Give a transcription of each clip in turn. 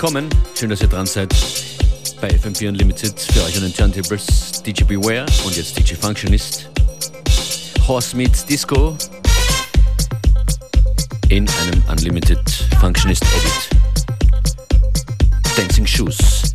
Willkommen, schön, dass ihr dran seid bei FM4 Unlimited für euch an den Turntables DJ Beware und jetzt DJ Functionist. Horse meets Disco in einem Unlimited Functionist Edit. Dancing Shoes.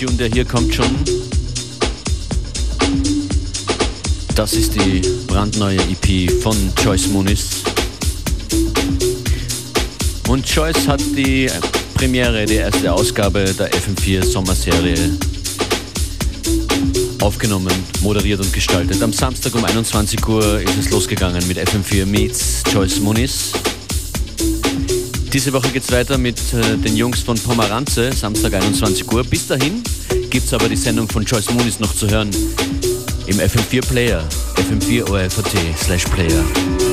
Tune, der hier kommt schon. Das ist die brandneue EP von Joyce Muniz. Und Joyce hat die Premiere, die erste Ausgabe der FM4 Sommerserie aufgenommen, moderiert und gestaltet. Am Samstag um 21 Uhr ist es losgegangen mit FM4 Meets Joyce Muniz. Diese Woche geht es weiter mit äh, den Jungs von Pomeranze, Samstag 21 Uhr. Bis dahin gibt es aber die Sendung von Joyce Muniz noch zu hören im FM4 Player, fm4 ORFAT slash Player.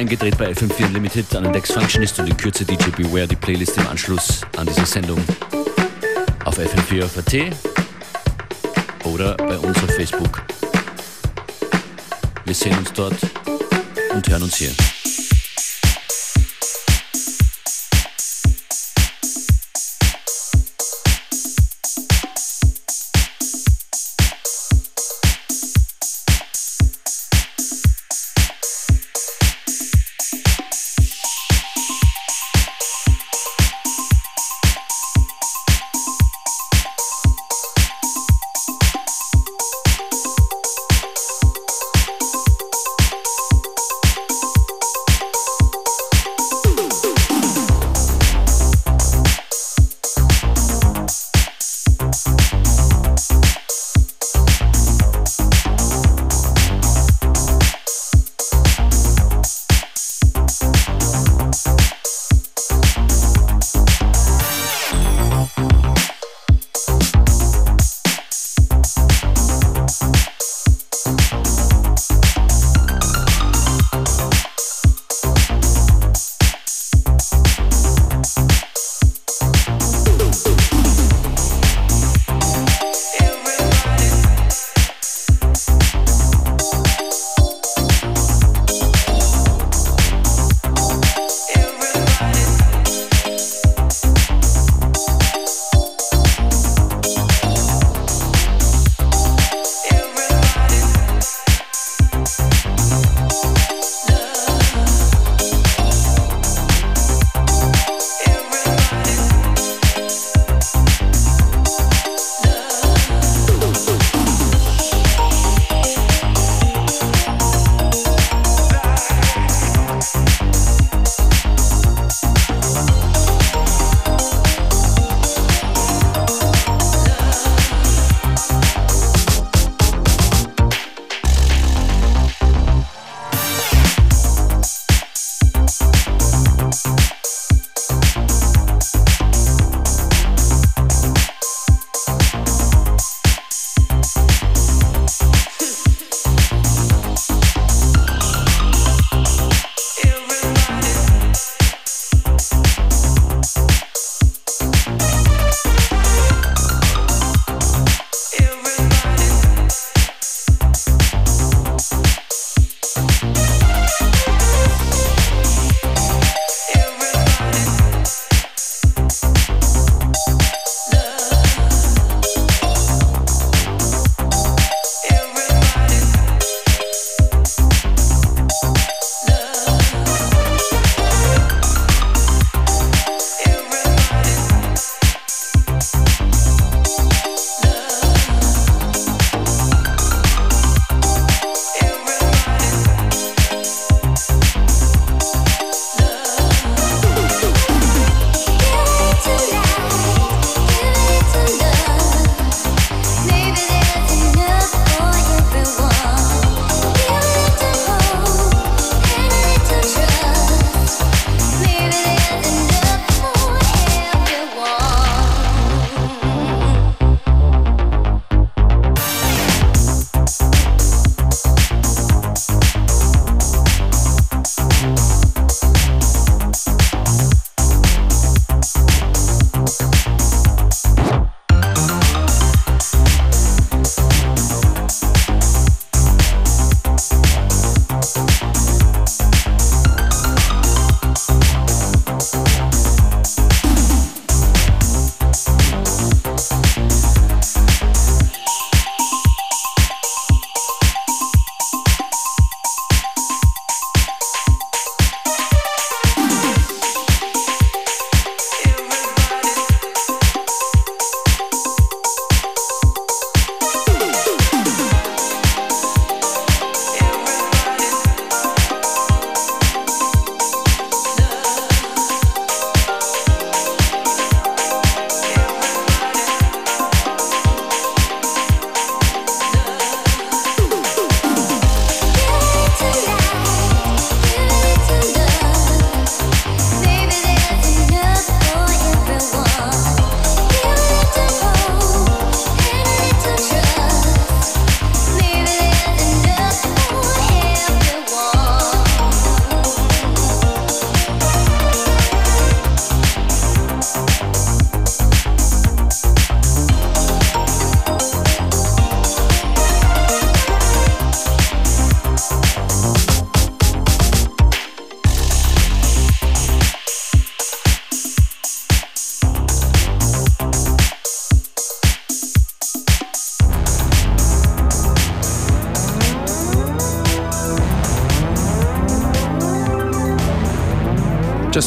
Eingedreht bei FM4 Unlimited an den Dex Functionist und in Kürze DJ Beware, die Playlist im Anschluss an diese Sendung auf FM4 auf AT oder bei uns auf Facebook. Wir sehen uns dort und hören uns hier.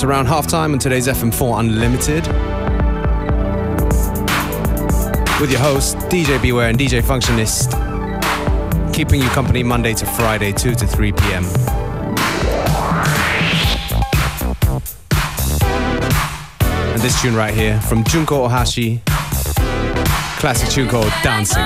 Around halftime on today's FM4 Unlimited. With your hosts, DJ Beware and DJ Functionist. Keeping you company Monday to Friday, 2 to 3 p.m. And this tune right here from Junko Ohashi. Classic tune called Dancing.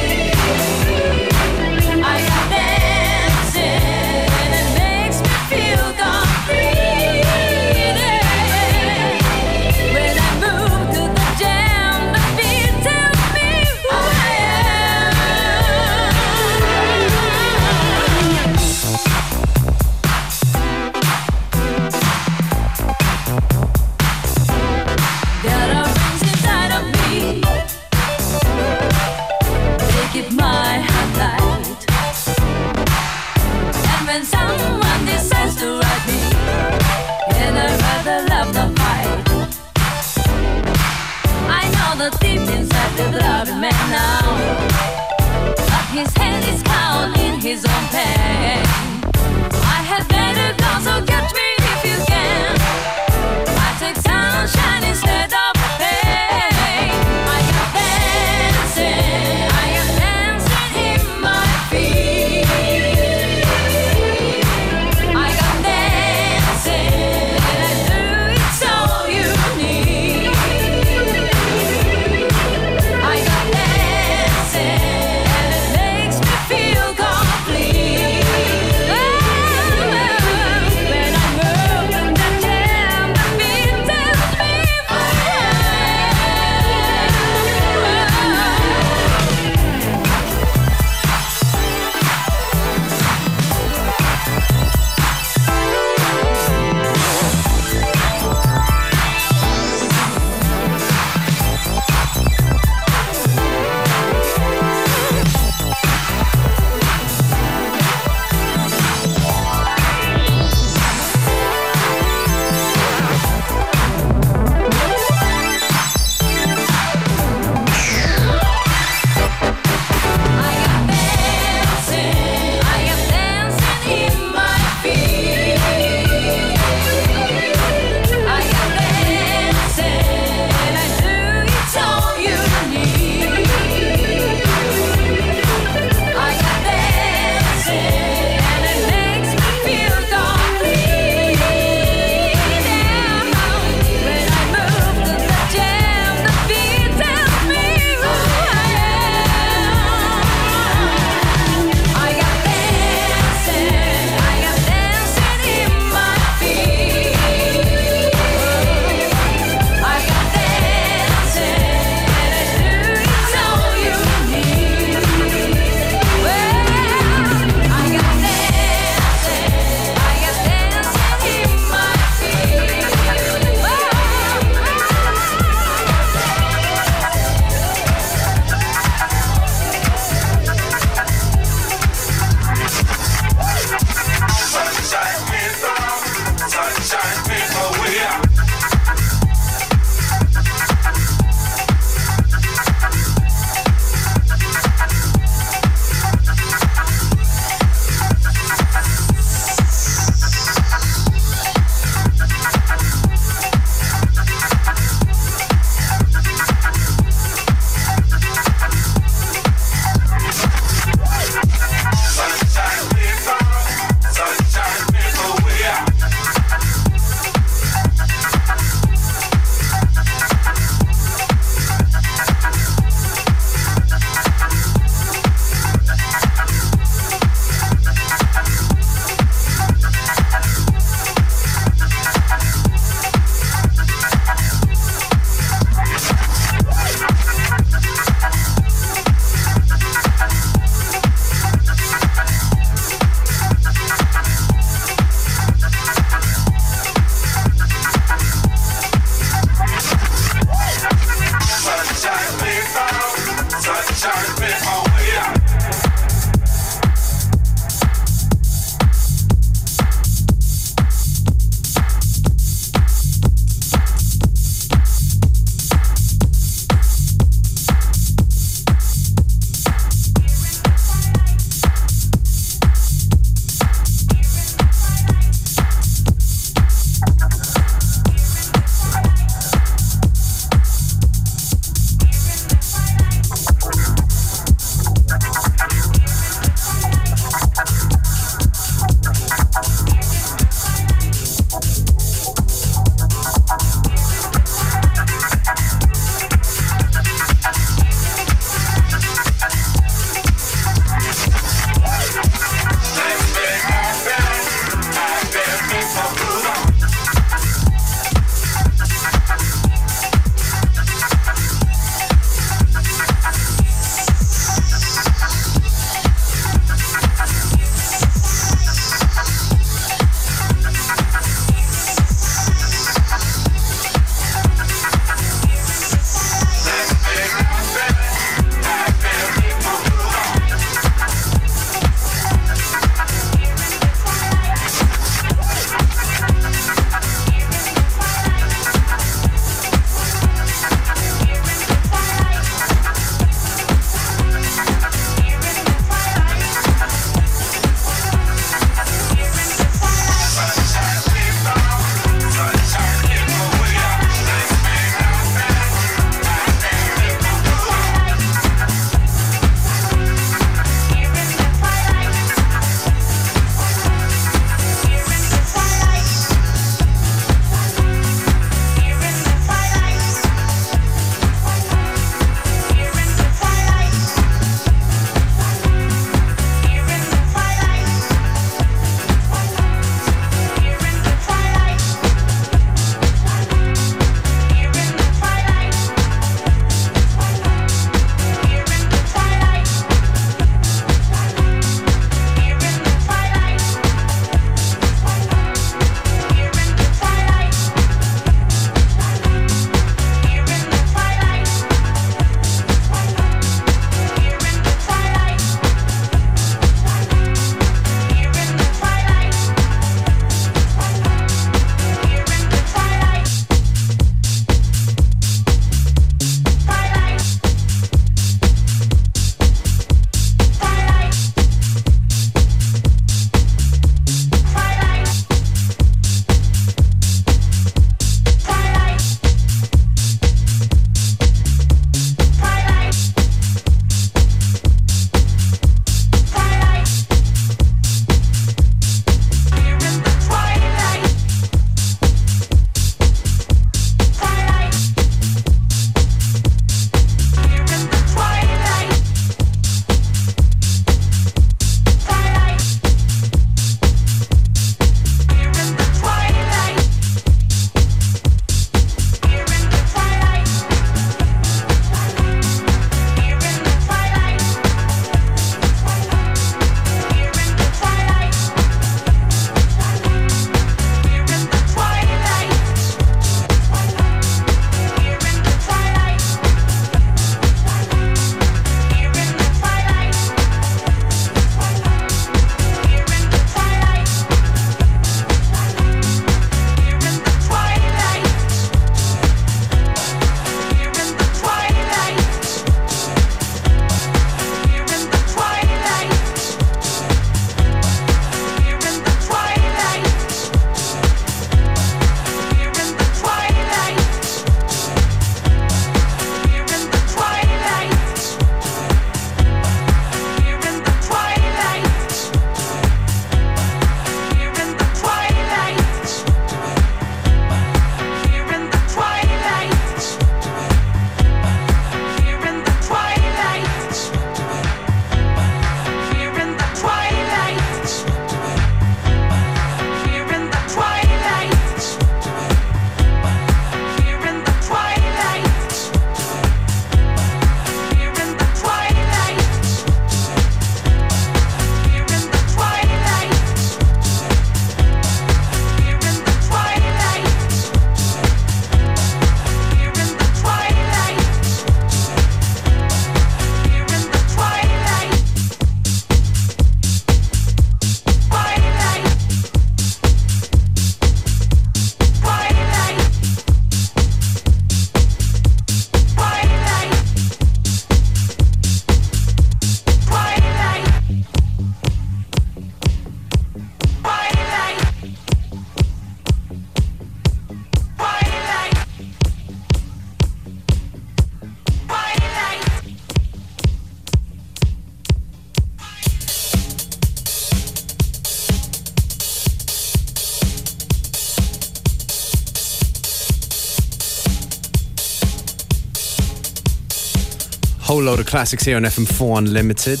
Load of classics here on FM4 Unlimited.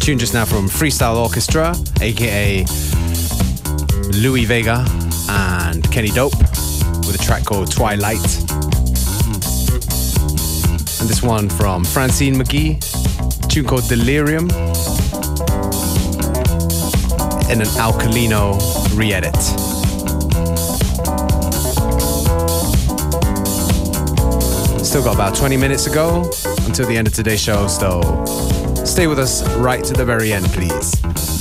Tune just now from Freestyle Orchestra, aka Louie Vega and Kenny Dope, with a track called Twilight. And this one from Francine McGee, tune called Delirium, in an Alkalino re edit. Still got about 20 minutes to go until the end of today's show, so stay with us right to the very end, please.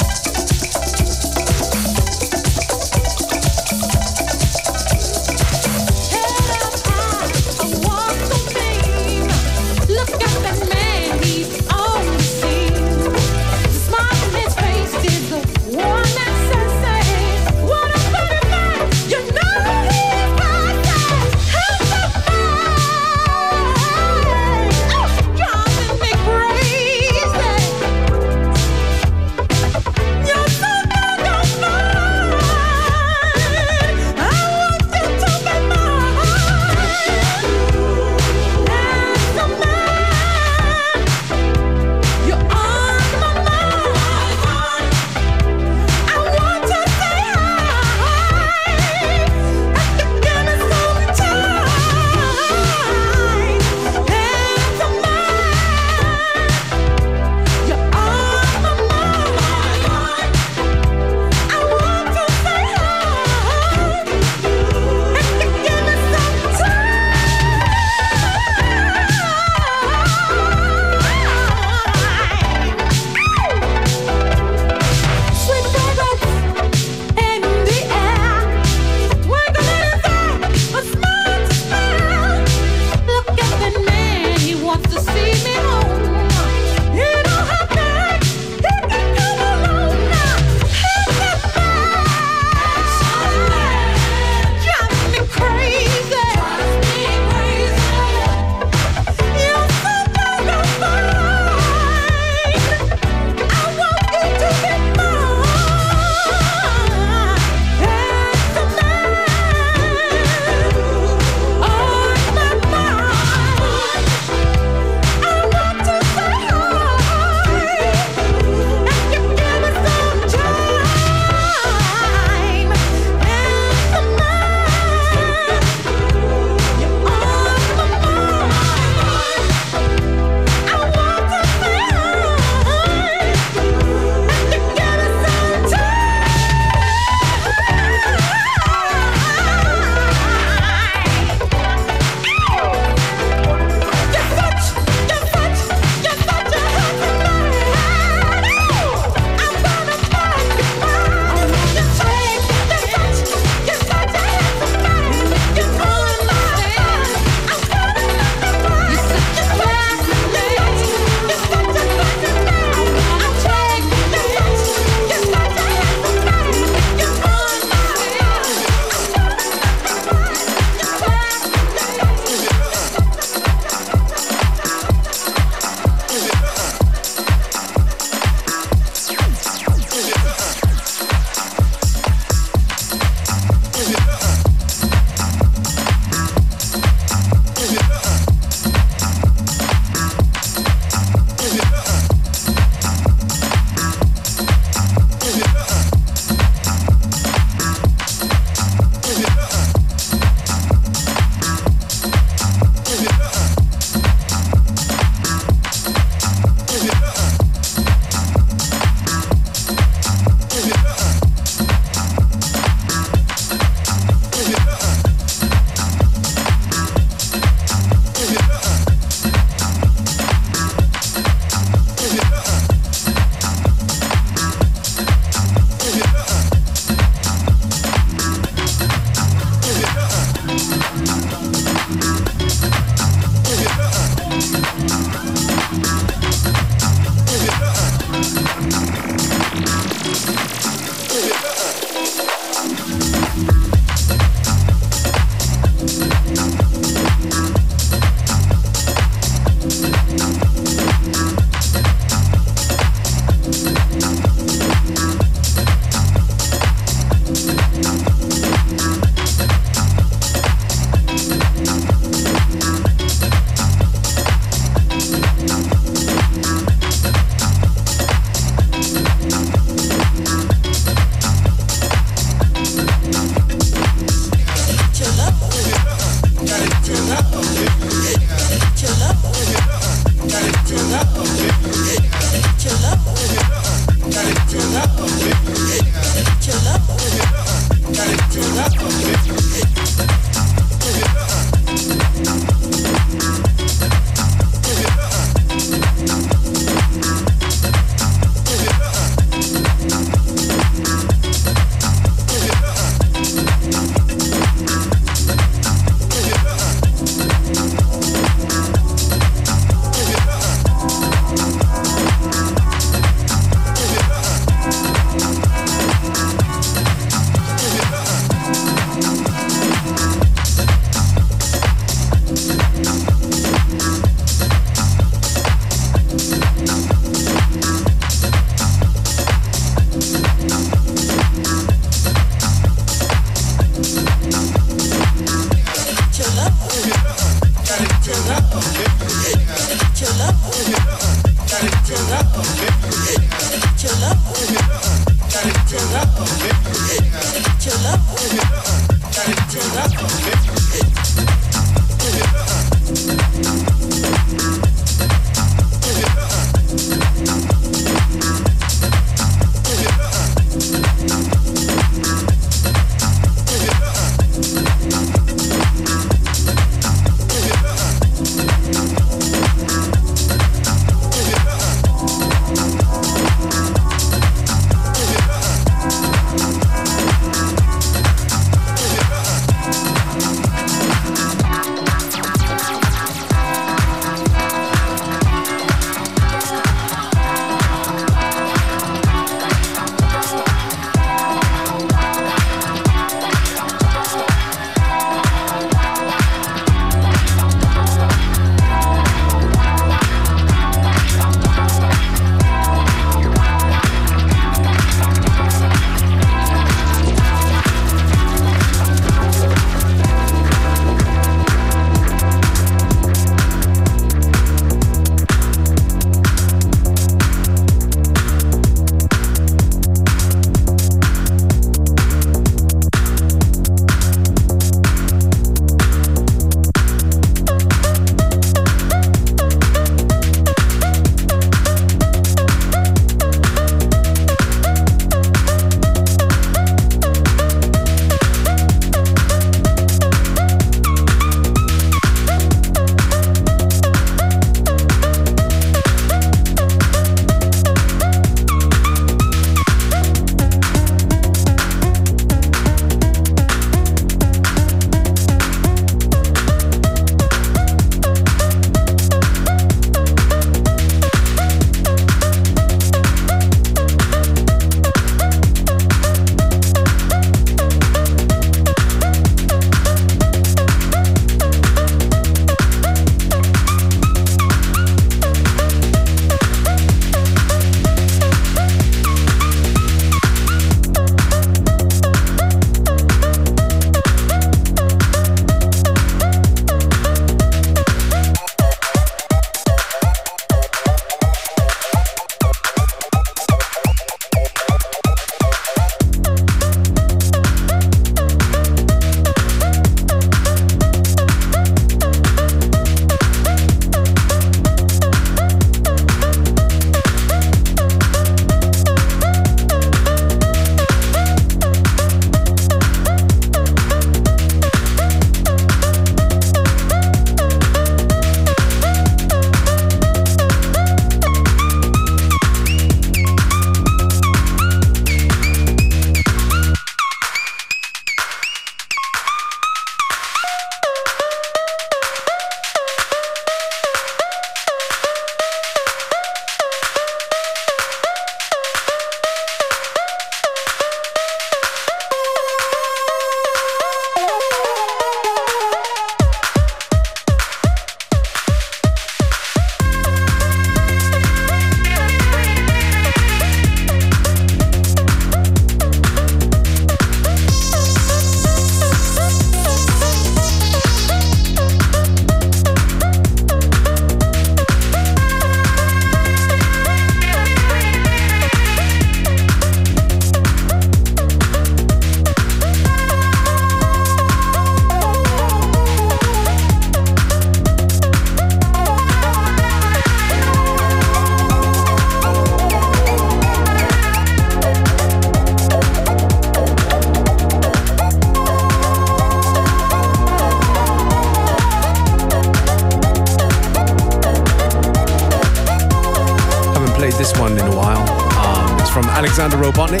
Alexander Robotnick,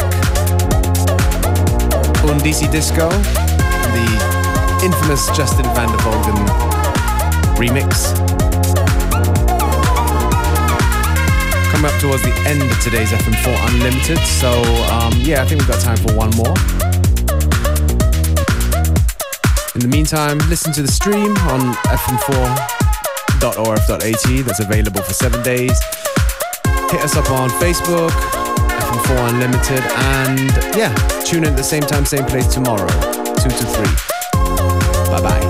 Undisi Disco, the infamous Justin van der Volgen remix. Coming up towards the end of today's FM4 Unlimited, so um, yeah, I think we've got time for one more. In the meantime, listen to the stream on fm4.orf.at that's available for seven days. Hit us up on Facebook, FM4 Unlimited, and yeah, tune in at the same time, same place tomorrow, 2 to 3. Bye bye.